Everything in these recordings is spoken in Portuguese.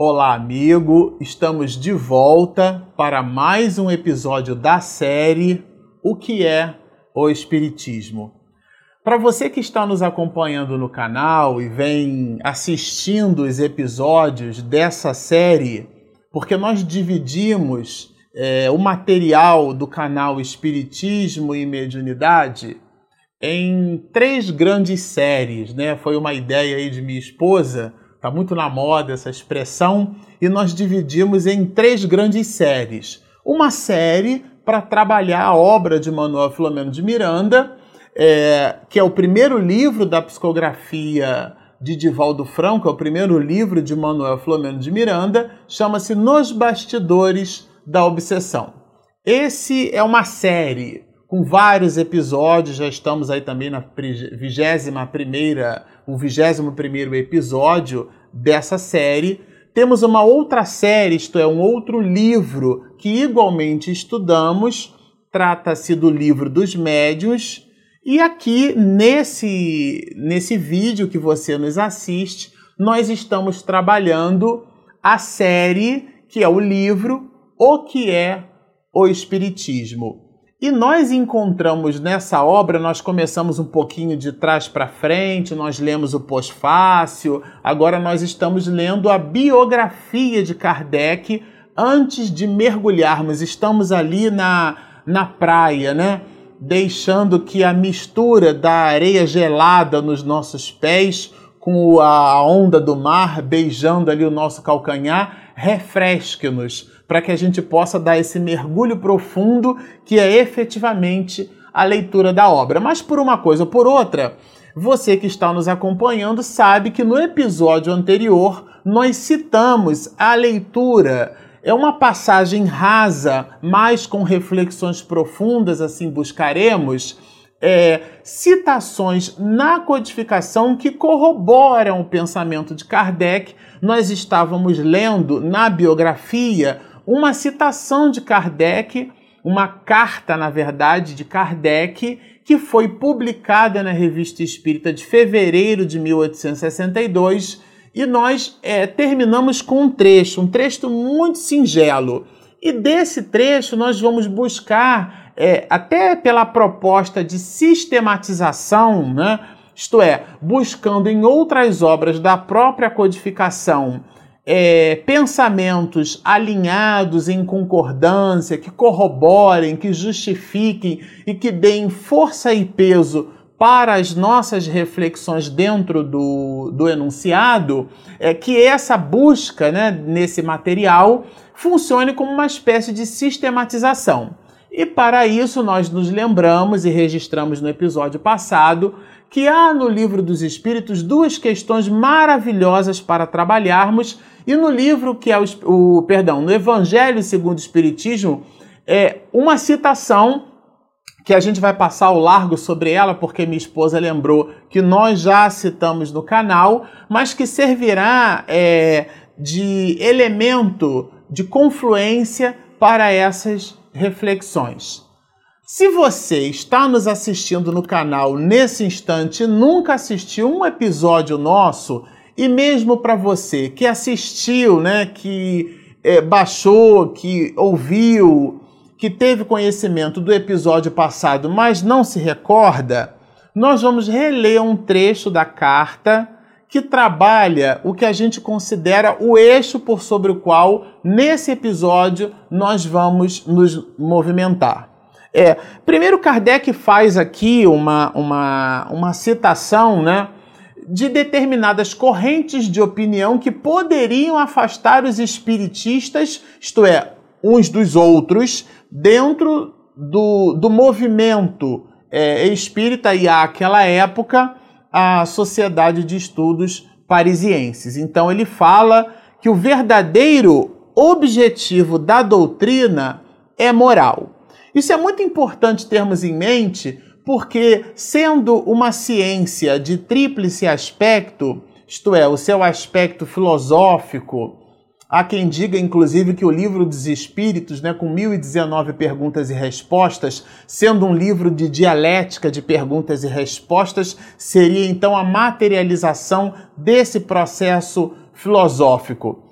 Olá, amigo! Estamos de volta para mais um episódio da série O que é o Espiritismo. Para você que está nos acompanhando no canal e vem assistindo os episódios dessa série, porque nós dividimos é, o material do canal Espiritismo e Mediunidade em três grandes séries, né? Foi uma ideia aí de minha esposa Está muito na moda essa expressão. E nós dividimos em três grandes séries. Uma série para trabalhar a obra de Manuel Filomeno de Miranda, é, que é o primeiro livro da psicografia de Divaldo Franco, é o primeiro livro de Manuel Filomeno de Miranda, chama-se Nos Bastidores da Obsessão. Esse é uma série com vários episódios, já estamos aí também na vigésima primeira o 21 episódio dessa série. Temos uma outra série, isto é, um outro livro que igualmente estudamos, trata-se do livro dos médios. E aqui nesse, nesse vídeo que você nos assiste, nós estamos trabalhando a série que é o livro O que é o Espiritismo. E nós encontramos nessa obra, nós começamos um pouquinho de trás para frente, nós lemos o pós-fácil, agora nós estamos lendo a biografia de Kardec antes de mergulharmos. Estamos ali na, na praia, né? Deixando que a mistura da areia gelada nos nossos pés com a onda do mar beijando ali o nosso calcanhar refresque-nos para que a gente possa dar esse mergulho profundo que é efetivamente a leitura da obra. Mas por uma coisa ou por outra, você que está nos acompanhando sabe que no episódio anterior nós citamos a leitura. É uma passagem rasa, mas com reflexões profundas, assim buscaremos. É, citações na codificação que corroboram o pensamento de Kardec. Nós estávamos lendo na biografia uma citação de Kardec, uma carta, na verdade, de Kardec, que foi publicada na Revista Espírita de fevereiro de 1862, e nós é, terminamos com um trecho, um trecho muito singelo. E desse trecho nós vamos buscar, é, até pela proposta de sistematização, né? isto é, buscando em outras obras da própria codificação é, pensamentos alinhados em concordância, que corroborem, que justifiquem e que deem força e peso para as nossas reflexões dentro do, do enunciado, é que essa busca né, nesse material funcione como uma espécie de sistematização. E para isso nós nos lembramos e registramos no episódio passado que há no livro dos Espíritos duas questões maravilhosas para trabalharmos e no livro que é o, o perdão, no Evangelho segundo o Espiritismo, é uma citação que a gente vai passar ao largo sobre ela, porque minha esposa lembrou que nós já citamos no canal, mas que servirá é, de elemento de confluência para essas reflexões. Se você está nos assistindo no canal nesse instante e nunca assistiu um episódio nosso, e mesmo para você que assistiu, né, que é, baixou, que ouviu, que teve conhecimento do episódio passado, mas não se recorda, nós vamos reler um trecho da carta que trabalha o que a gente considera o eixo por sobre o qual, nesse episódio, nós vamos nos movimentar. É, primeiro, Kardec faz aqui uma, uma, uma citação, né? de determinadas correntes de opinião que poderiam afastar os espiritistas, isto é, uns dos outros, dentro do, do movimento é, espírita e àquela época a Sociedade de Estudos Parisienses. Então ele fala que o verdadeiro objetivo da doutrina é moral. Isso é muito importante termos em mente porque, sendo uma ciência de tríplice aspecto, isto é, o seu aspecto filosófico, há quem diga, inclusive, que o livro dos Espíritos, né, com 1019 perguntas e respostas, sendo um livro de dialética de perguntas e respostas, seria então a materialização desse processo filosófico.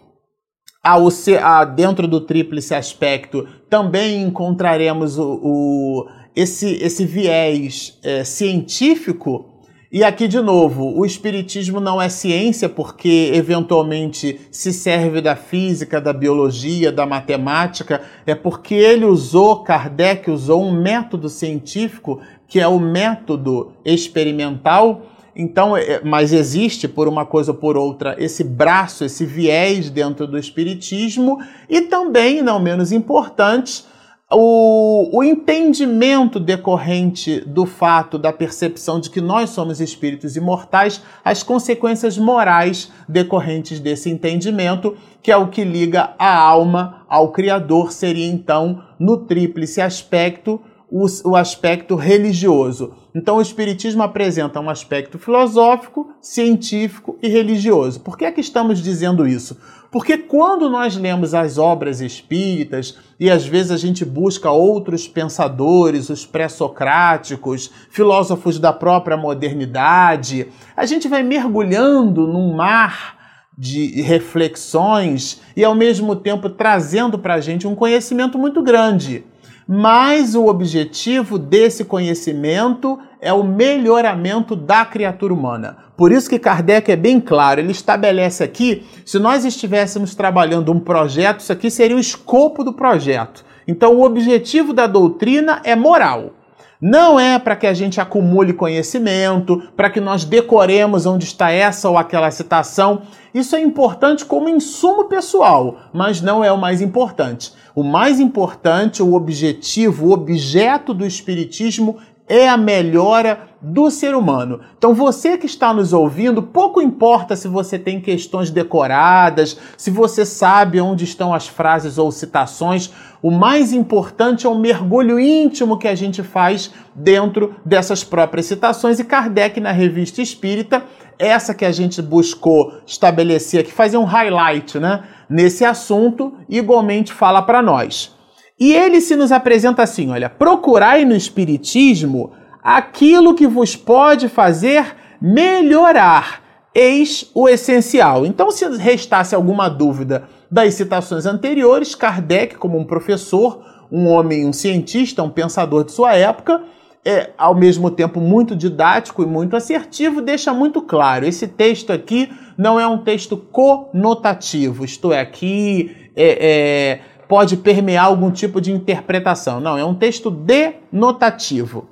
Ao, a, dentro do tríplice aspecto também encontraremos o, o esse, esse viés é, científico. E aqui, de novo, o Espiritismo não é ciência porque, eventualmente, se serve da física, da biologia, da matemática, é porque ele usou, Kardec usou um método científico que é o método experimental. Então, é, mas existe, por uma coisa ou por outra, esse braço, esse viés dentro do Espiritismo, e também, não menos importante, o, o entendimento decorrente do fato da percepção de que nós somos espíritos imortais, as consequências morais decorrentes desse entendimento, que é o que liga a alma ao Criador, seria então, no tríplice aspecto, o, o aspecto religioso. Então, o Espiritismo apresenta um aspecto filosófico, científico e religioso. Por que é que estamos dizendo isso? Porque quando nós lemos as obras espíritas e às vezes a gente busca outros pensadores, os pré-socráticos, filósofos da própria modernidade, a gente vai mergulhando num mar de reflexões e ao mesmo tempo trazendo para a gente um conhecimento muito grande mas o objetivo desse conhecimento é o melhoramento da criatura humana. Por isso que Kardec é bem claro, ele estabelece aqui, se nós estivéssemos trabalhando um projeto, isso aqui seria o escopo do projeto. Então o objetivo da doutrina é moral. Não é para que a gente acumule conhecimento, para que nós decoremos onde está essa ou aquela citação. Isso é importante como insumo pessoal, mas não é o mais importante. O mais importante, o objetivo, o objeto do Espiritismo é a melhora do ser humano. Então, você que está nos ouvindo, pouco importa se você tem questões decoradas, se você sabe onde estão as frases ou citações, o mais importante é o mergulho íntimo que a gente faz dentro dessas próprias citações. E Kardec, na Revista Espírita, essa que a gente buscou estabelecer aqui, fazer um highlight né, nesse assunto, igualmente fala para nós. E ele se nos apresenta assim: olha, procurai no Espiritismo aquilo que vos pode fazer melhorar. Eis o essencial. Então, se restasse alguma dúvida das citações anteriores, Kardec, como um professor, um homem, um cientista, um pensador de sua época, é ao mesmo tempo muito didático e muito assertivo, deixa muito claro. Esse texto aqui não é um texto conotativo, isto é, aqui é, é pode permear algum tipo de interpretação. Não, é um texto denotativo.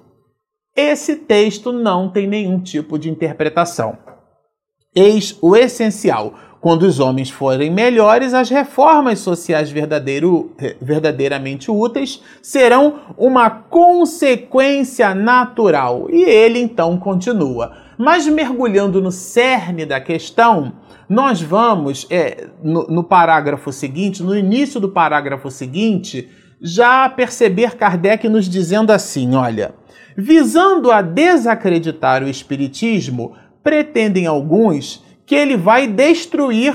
Esse texto não tem nenhum tipo de interpretação. Eis o essencial. Quando os homens forem melhores, as reformas sociais verdadeiramente úteis serão uma consequência natural. E ele então continua. Mas mergulhando no cerne da questão, nós vamos, é, no, no parágrafo seguinte, no início do parágrafo seguinte, já perceber Kardec nos dizendo assim: olha, visando a desacreditar o Espiritismo, pretendem alguns que ele vai destruir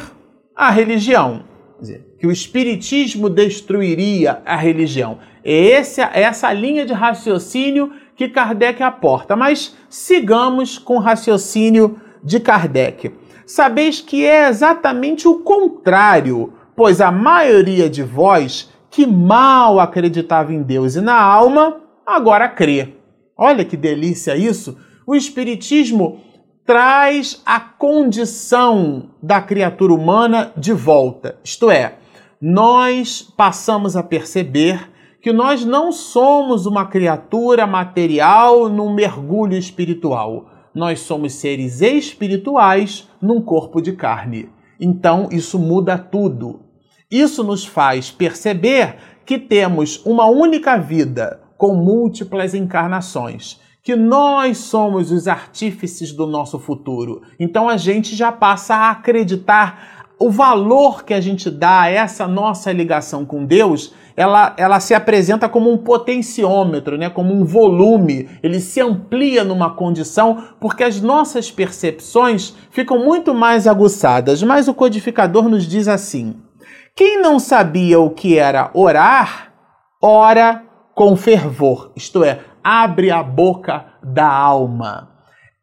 a religião. Quer dizer, que o Espiritismo destruiria a religião. É essa, é essa linha de raciocínio que Kardec aporta. Mas sigamos com o raciocínio de Kardec sabeis que é exatamente o contrário, pois a maioria de vós que mal acreditava em Deus e na alma, agora crê. Olha que delícia isso! O Espiritismo traz a condição da criatura humana de volta. Isto é, nós passamos a perceber que nós não somos uma criatura material num mergulho espiritual nós somos seres espirituais num corpo de carne. Então, isso muda tudo. Isso nos faz perceber que temos uma única vida com múltiplas encarnações, que nós somos os artífices do nosso futuro. Então a gente já passa a acreditar o valor que a gente dá a essa nossa ligação com Deus ela, ela se apresenta como um potenciômetro, né? como um volume, ele se amplia numa condição porque as nossas percepções ficam muito mais aguçadas. Mas o codificador nos diz assim: quem não sabia o que era orar, ora com fervor, isto é, abre a boca da alma.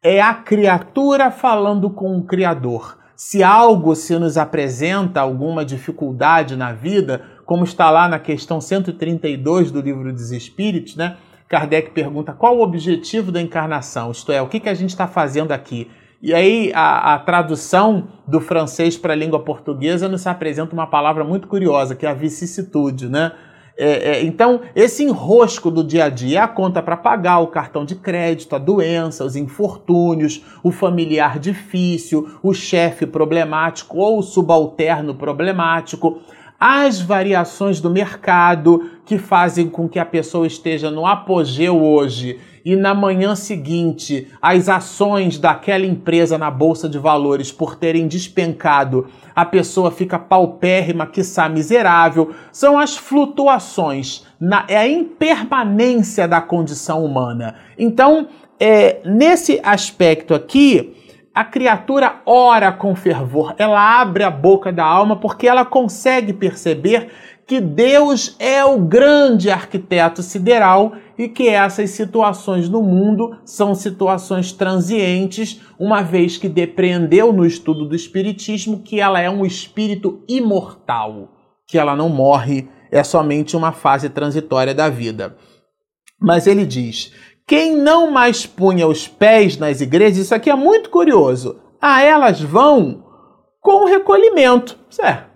É a criatura falando com o Criador. Se algo se nos apresenta alguma dificuldade na vida, como está lá na questão 132 do livro dos Espíritos, né? Kardec pergunta qual o objetivo da encarnação, isto é, o que, que a gente está fazendo aqui. E aí a, a tradução do francês para a língua portuguesa nos apresenta uma palavra muito curiosa, que é a vicissitude, né? É, é, então, esse enrosco do dia a dia, a conta para pagar, o cartão de crédito, a doença, os infortúnios, o familiar difícil, o chefe problemático ou o subalterno problemático, as variações do mercado que fazem com que a pessoa esteja no apogeu hoje e na manhã seguinte as ações daquela empresa na bolsa de valores por terem despencado, a pessoa fica paupérrima, quiçá miserável, são as flutuações, na, é a impermanência da condição humana. Então, é, nesse aspecto aqui, a criatura ora com fervor, ela abre a boca da alma porque ela consegue perceber que Deus é o grande arquiteto sideral e que essas situações no mundo são situações transientes, uma vez que depreendeu no estudo do Espiritismo que ela é um espírito imortal, que ela não morre, é somente uma fase transitória da vida. Mas ele diz quem não mais punha os pés nas igrejas, isso aqui é muito curioso, a elas vão com recolhimento. Certo?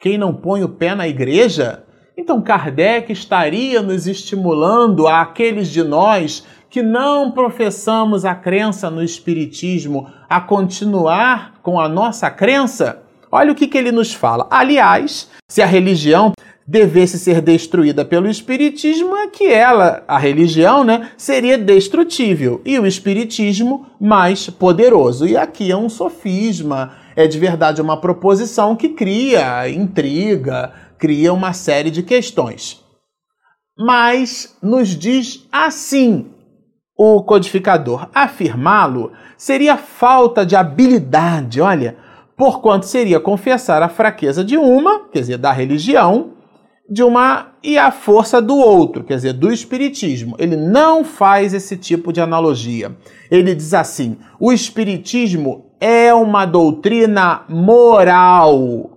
Quem não põe o pé na igreja, então Kardec estaria nos estimulando a aqueles de nós que não professamos a crença no Espiritismo a continuar com a nossa crença? Olha o que, que ele nos fala. Aliás, se a religião devesse ser destruída pelo espiritismo é que ela, a religião, né, seria destrutível e o espiritismo mais poderoso. E aqui é um sofisma, é de verdade uma proposição que cria intriga, cria uma série de questões. Mas nos diz assim o codificador: afirmá-lo seria falta de habilidade, olha, porquanto seria confessar a fraqueza de uma, quer dizer, da religião, de uma e a força do outro, quer dizer, do espiritismo. Ele não faz esse tipo de analogia. Ele diz assim: o espiritismo é uma doutrina moral.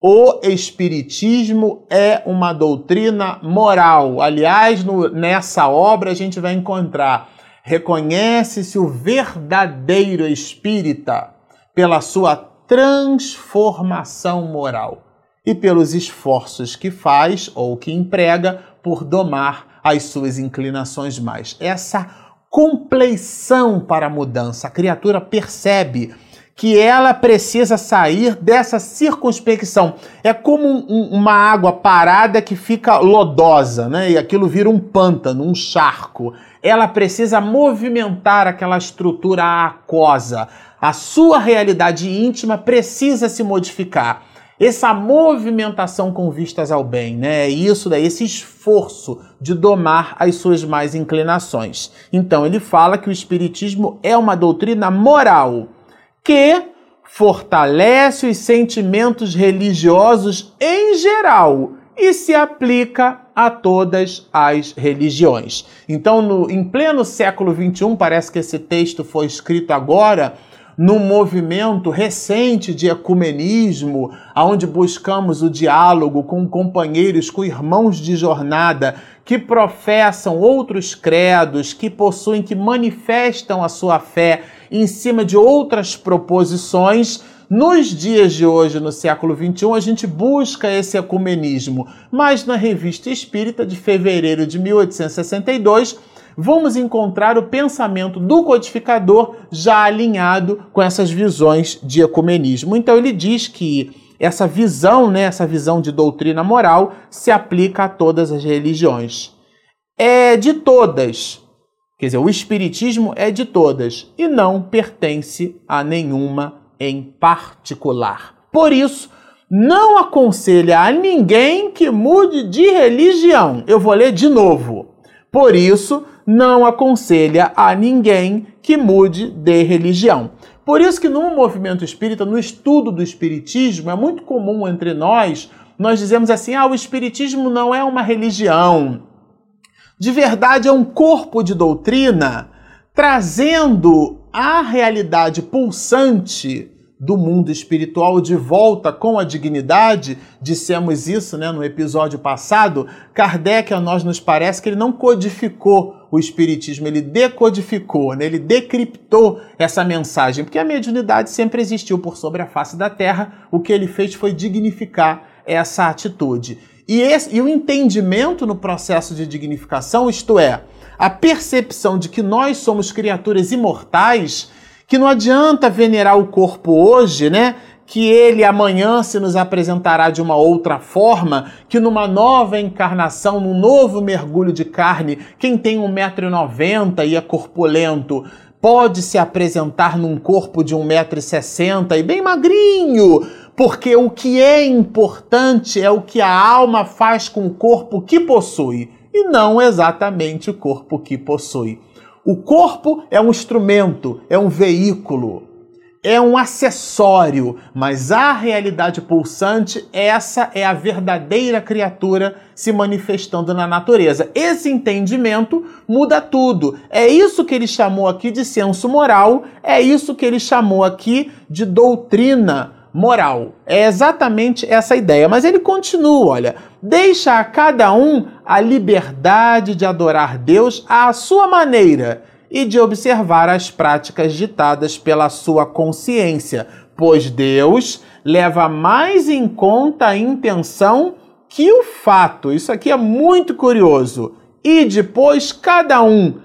O espiritismo é uma doutrina moral. Aliás, no, nessa obra a gente vai encontrar reconhece-se o verdadeiro espírita pela sua transformação moral e pelos esforços que faz ou que emprega por domar as suas inclinações mais. Essa compleição para a mudança, a criatura percebe que ela precisa sair dessa circunspecção. É como um, uma água parada que fica lodosa, né? E aquilo vira um pântano, um charco. Ela precisa movimentar aquela estrutura aquosa. A sua realidade íntima precisa se modificar essa movimentação com vistas ao bem, né? É isso daí, esse esforço de domar as suas mais inclinações. Então ele fala que o espiritismo é uma doutrina moral que fortalece os sentimentos religiosos em geral e se aplica a todas as religiões. Então, no, em pleno século XXI, parece que esse texto foi escrito agora, num movimento recente de ecumenismo, onde buscamos o diálogo com companheiros, com irmãos de jornada que professam outros credos, que possuem, que manifestam a sua fé em cima de outras proposições. Nos dias de hoje, no século XXI, a gente busca esse ecumenismo, mas na Revista Espírita de fevereiro de 1862 vamos encontrar o pensamento do codificador já alinhado com essas visões de ecumenismo. Então ele diz que essa visão, né, essa visão de doutrina moral se aplica a todas as religiões. É de todas. Quer dizer, o espiritismo é de todas e não pertence a nenhuma em particular. Por isso, não aconselha a ninguém que mude de religião. Eu vou ler de novo. Por isso, não aconselha a ninguém que mude de religião. Por isso que no movimento espírita, no estudo do espiritismo, é muito comum entre nós, nós dizemos assim: "Ah, o espiritismo não é uma religião. De verdade é um corpo de doutrina trazendo a realidade pulsante do mundo espiritual de volta com a dignidade, dissemos isso né, no episódio passado, Kardec, a nós nos parece que ele não codificou o Espiritismo, ele decodificou, né, ele decriptou essa mensagem, porque a mediunidade sempre existiu por sobre a face da Terra, o que ele fez foi dignificar essa atitude. E, esse, e o entendimento no processo de dignificação, isto é, a percepção de que nós somos criaturas imortais, que não adianta venerar o corpo hoje, né? Que ele amanhã se nos apresentará de uma outra forma, que numa nova encarnação, num novo mergulho de carne, quem tem 1,90m e é corpulento, pode se apresentar num corpo de 1,60m e bem magrinho, porque o que é importante é o que a alma faz com o corpo que possui, e não exatamente o corpo que possui. O corpo é um instrumento, é um veículo, é um acessório, mas a realidade pulsante, essa é a verdadeira criatura se manifestando na natureza. Esse entendimento muda tudo. É isso que ele chamou aqui de senso moral, é isso que ele chamou aqui de doutrina moral. É exatamente essa ideia. Mas ele continua, olha, deixa a cada um a liberdade de adorar Deus à sua maneira e de observar as práticas ditadas pela sua consciência, pois Deus leva mais em conta a intenção que o fato. Isso aqui é muito curioso. E depois cada um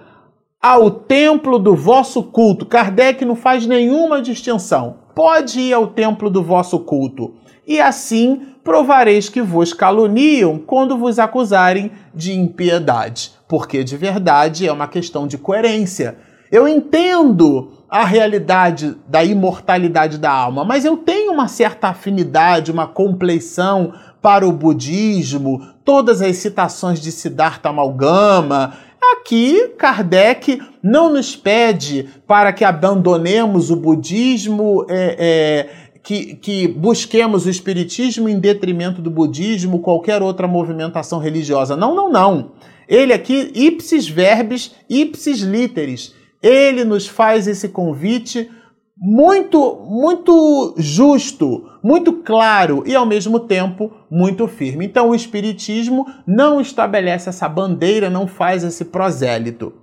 ao templo do vosso culto. Kardec não faz nenhuma distinção. Pode ir ao templo do vosso culto. E assim provareis que vos caluniam quando vos acusarem de impiedade. Porque de verdade é uma questão de coerência. Eu entendo a realidade da imortalidade da alma, mas eu tenho uma certa afinidade, uma compleição para o budismo, todas as citações de Siddhartha Amalgama, Aqui, Kardec não nos pede para que abandonemos o budismo, é, é, que, que busquemos o espiritismo em detrimento do budismo, qualquer outra movimentação religiosa. Não, não, não. Ele aqui, ipsis verbis, ipsis literis, ele nos faz esse convite muito, muito justo, muito claro e ao mesmo tempo muito firme. Então o Espiritismo não estabelece essa bandeira, não faz esse prosélito.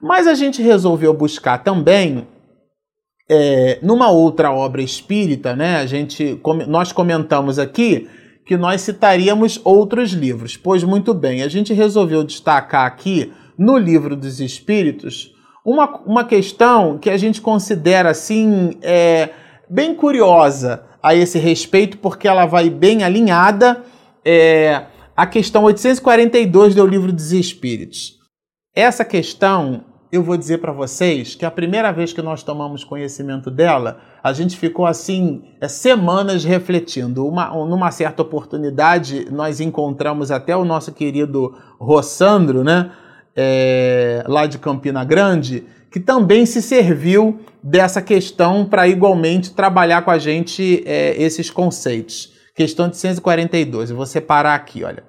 Mas a gente resolveu buscar também é, numa outra obra espírita, né? A gente, nós comentamos aqui que nós citaríamos outros livros. Pois muito bem, a gente resolveu destacar aqui no livro dos Espíritos uma, uma questão que a gente considera assim é, bem curiosa a esse respeito, porque ela vai bem alinhada é, à questão 842 do Livro dos Espíritos. Essa questão, eu vou dizer para vocês que a primeira vez que nós tomamos conhecimento dela, a gente ficou assim é, semanas refletindo. Uma, numa certa oportunidade, nós encontramos até o nosso querido Rossandro, né? É, lá de Campina Grande, que também se serviu dessa questão para igualmente trabalhar com a gente é, esses conceitos. Questão de 142, eu vou separar aqui, olha.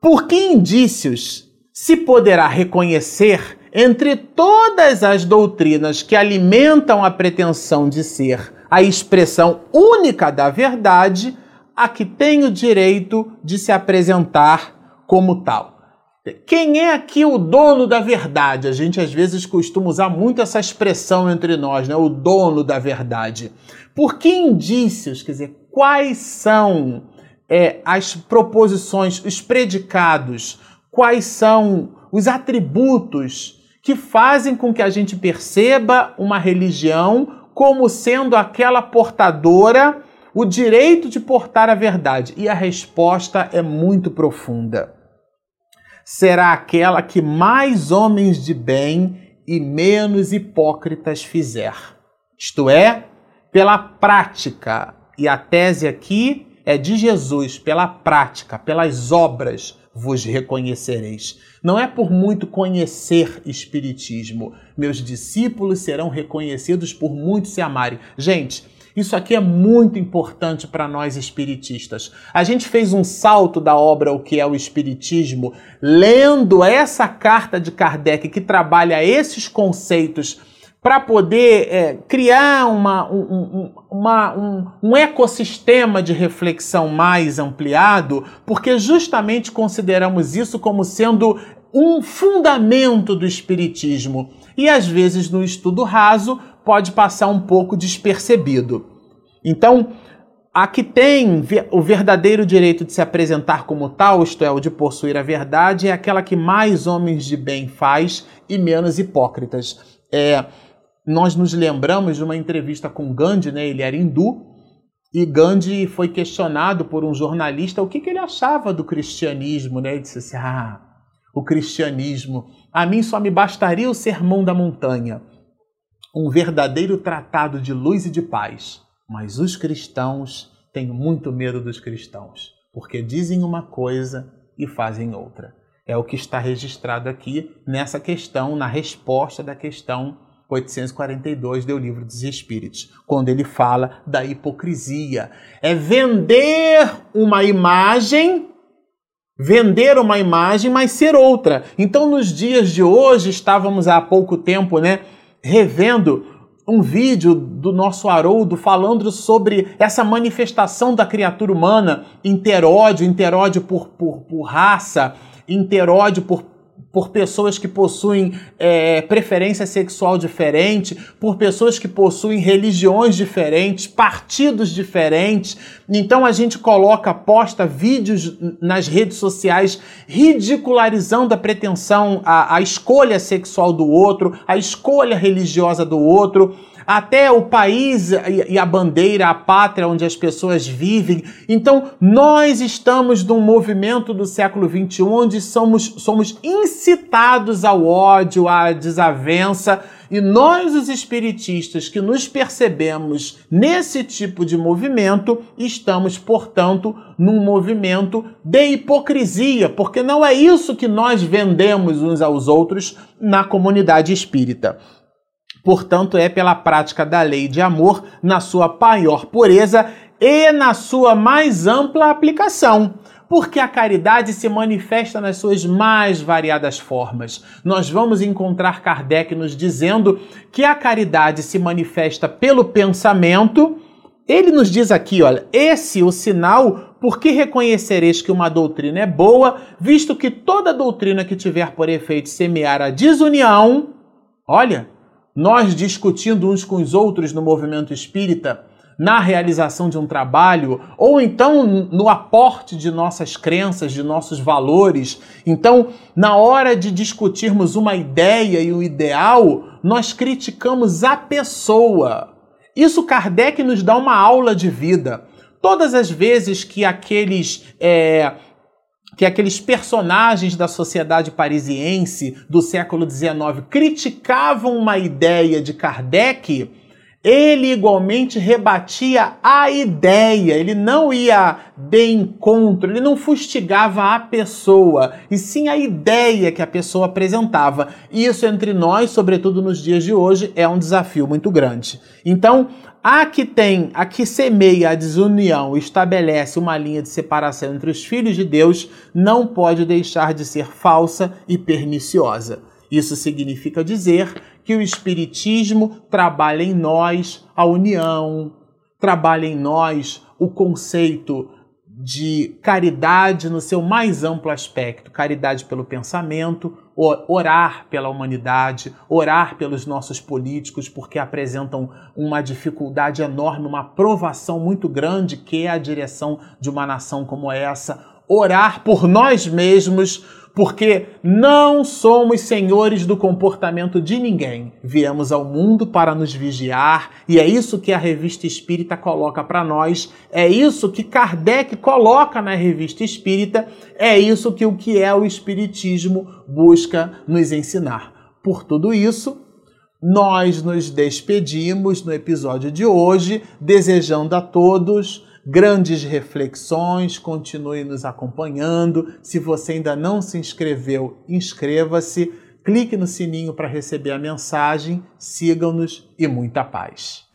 Por que indícios se poderá reconhecer entre todas as doutrinas que alimentam a pretensão de ser a expressão única da verdade, a que tem o direito de se apresentar como tal? Quem é aqui o dono da verdade? A gente às vezes costuma usar muito essa expressão entre nós, né? O dono da verdade. Por que indícios? Quer dizer, quais são é, as proposições, os predicados, quais são os atributos que fazem com que a gente perceba uma religião como sendo aquela portadora, o direito de portar a verdade? E a resposta é muito profunda será aquela que mais homens de bem e menos hipócritas fizer. Isto é, pela prática. E a tese aqui é de Jesus, pela prática, pelas obras vos reconhecereis. Não é por muito conhecer Espiritismo. Meus discípulos serão reconhecidos por muito se amarem. Gente, isso aqui é muito importante para nós espiritistas. A gente fez um salto da obra O que é o Espiritismo, lendo essa carta de Kardec que trabalha esses conceitos para poder é, criar uma, um, uma, um, um ecossistema de reflexão mais ampliado, porque justamente consideramos isso como sendo um fundamento do Espiritismo. E às vezes no estudo raso pode passar um pouco despercebido. Então, a que tem o verdadeiro direito de se apresentar como tal, isto é, o de possuir a verdade, é aquela que mais homens de bem faz e menos hipócritas. É, nós nos lembramos de uma entrevista com Gandhi, né? ele era hindu, e Gandhi foi questionado por um jornalista o que, que ele achava do cristianismo. Né? Ele disse assim: Ah, o cristianismo, a mim só me bastaria o sermão da montanha, um verdadeiro tratado de luz e de paz. Mas os cristãos têm muito medo dos cristãos, porque dizem uma coisa e fazem outra. É o que está registrado aqui nessa questão, na resposta da questão 842 do Livro dos Espíritos, quando ele fala da hipocrisia. É vender uma imagem, vender uma imagem, mas ser outra. Então, nos dias de hoje, estávamos há pouco tempo, né, revendo um vídeo do nosso Haroldo falando sobre essa manifestação da criatura humana, interódio, interódio por, por, por raça, interódio por por pessoas que possuem é, preferência sexual diferente, por pessoas que possuem religiões diferentes, partidos diferentes. Então a gente coloca, posta vídeos nas redes sociais ridicularizando a pretensão, a, a escolha sexual do outro, a escolha religiosa do outro até o país e a bandeira, a pátria onde as pessoas vivem. Então, nós estamos num movimento do século XXI onde somos, somos incitados ao ódio, à desavença. E nós, os espiritistas, que nos percebemos nesse tipo de movimento, estamos, portanto, num movimento de hipocrisia, porque não é isso que nós vendemos uns aos outros na comunidade espírita. Portanto, é pela prática da lei de amor na sua maior pureza e na sua mais ampla aplicação. Porque a caridade se manifesta nas suas mais variadas formas. Nós vamos encontrar Kardec nos dizendo que a caridade se manifesta pelo pensamento. Ele nos diz aqui, olha, esse o sinal porque reconhecereis que uma doutrina é boa, visto que toda doutrina que tiver por efeito semear a desunião, olha, nós discutindo uns com os outros no movimento espírita, na realização de um trabalho, ou então no aporte de nossas crenças, de nossos valores. Então, na hora de discutirmos uma ideia e o um ideal, nós criticamos a pessoa. Isso Kardec nos dá uma aula de vida. Todas as vezes que aqueles é, que aqueles personagens da sociedade parisiense do século XIX criticavam uma ideia de Kardec, ele igualmente rebatia a ideia, ele não ia de encontro, ele não fustigava a pessoa, e sim a ideia que a pessoa apresentava. Isso entre nós, sobretudo nos dias de hoje, é um desafio muito grande. Então, a que tem, a que semeia a desunião e estabelece uma linha de separação entre os filhos de Deus, não pode deixar de ser falsa e perniciosa. Isso significa dizer que o Espiritismo trabalha em nós a união, trabalha em nós o conceito de caridade no seu mais amplo aspecto caridade pelo pensamento, orar pela humanidade, orar pelos nossos políticos, porque apresentam uma dificuldade enorme, uma provação muito grande que é a direção de uma nação como essa, orar por nós mesmos, porque não somos senhores do comportamento de ninguém. Viemos ao mundo para nos vigiar, e é isso que a revista espírita coloca para nós, é isso que Kardec coloca na revista espírita, é isso que o que é o espiritismo busca nos ensinar. Por tudo isso, nós nos despedimos no episódio de hoje, desejando a todos grandes reflexões, continue nos acompanhando. Se você ainda não se inscreveu, inscreva-se, clique no sininho para receber a mensagem, sigam-nos e muita paz.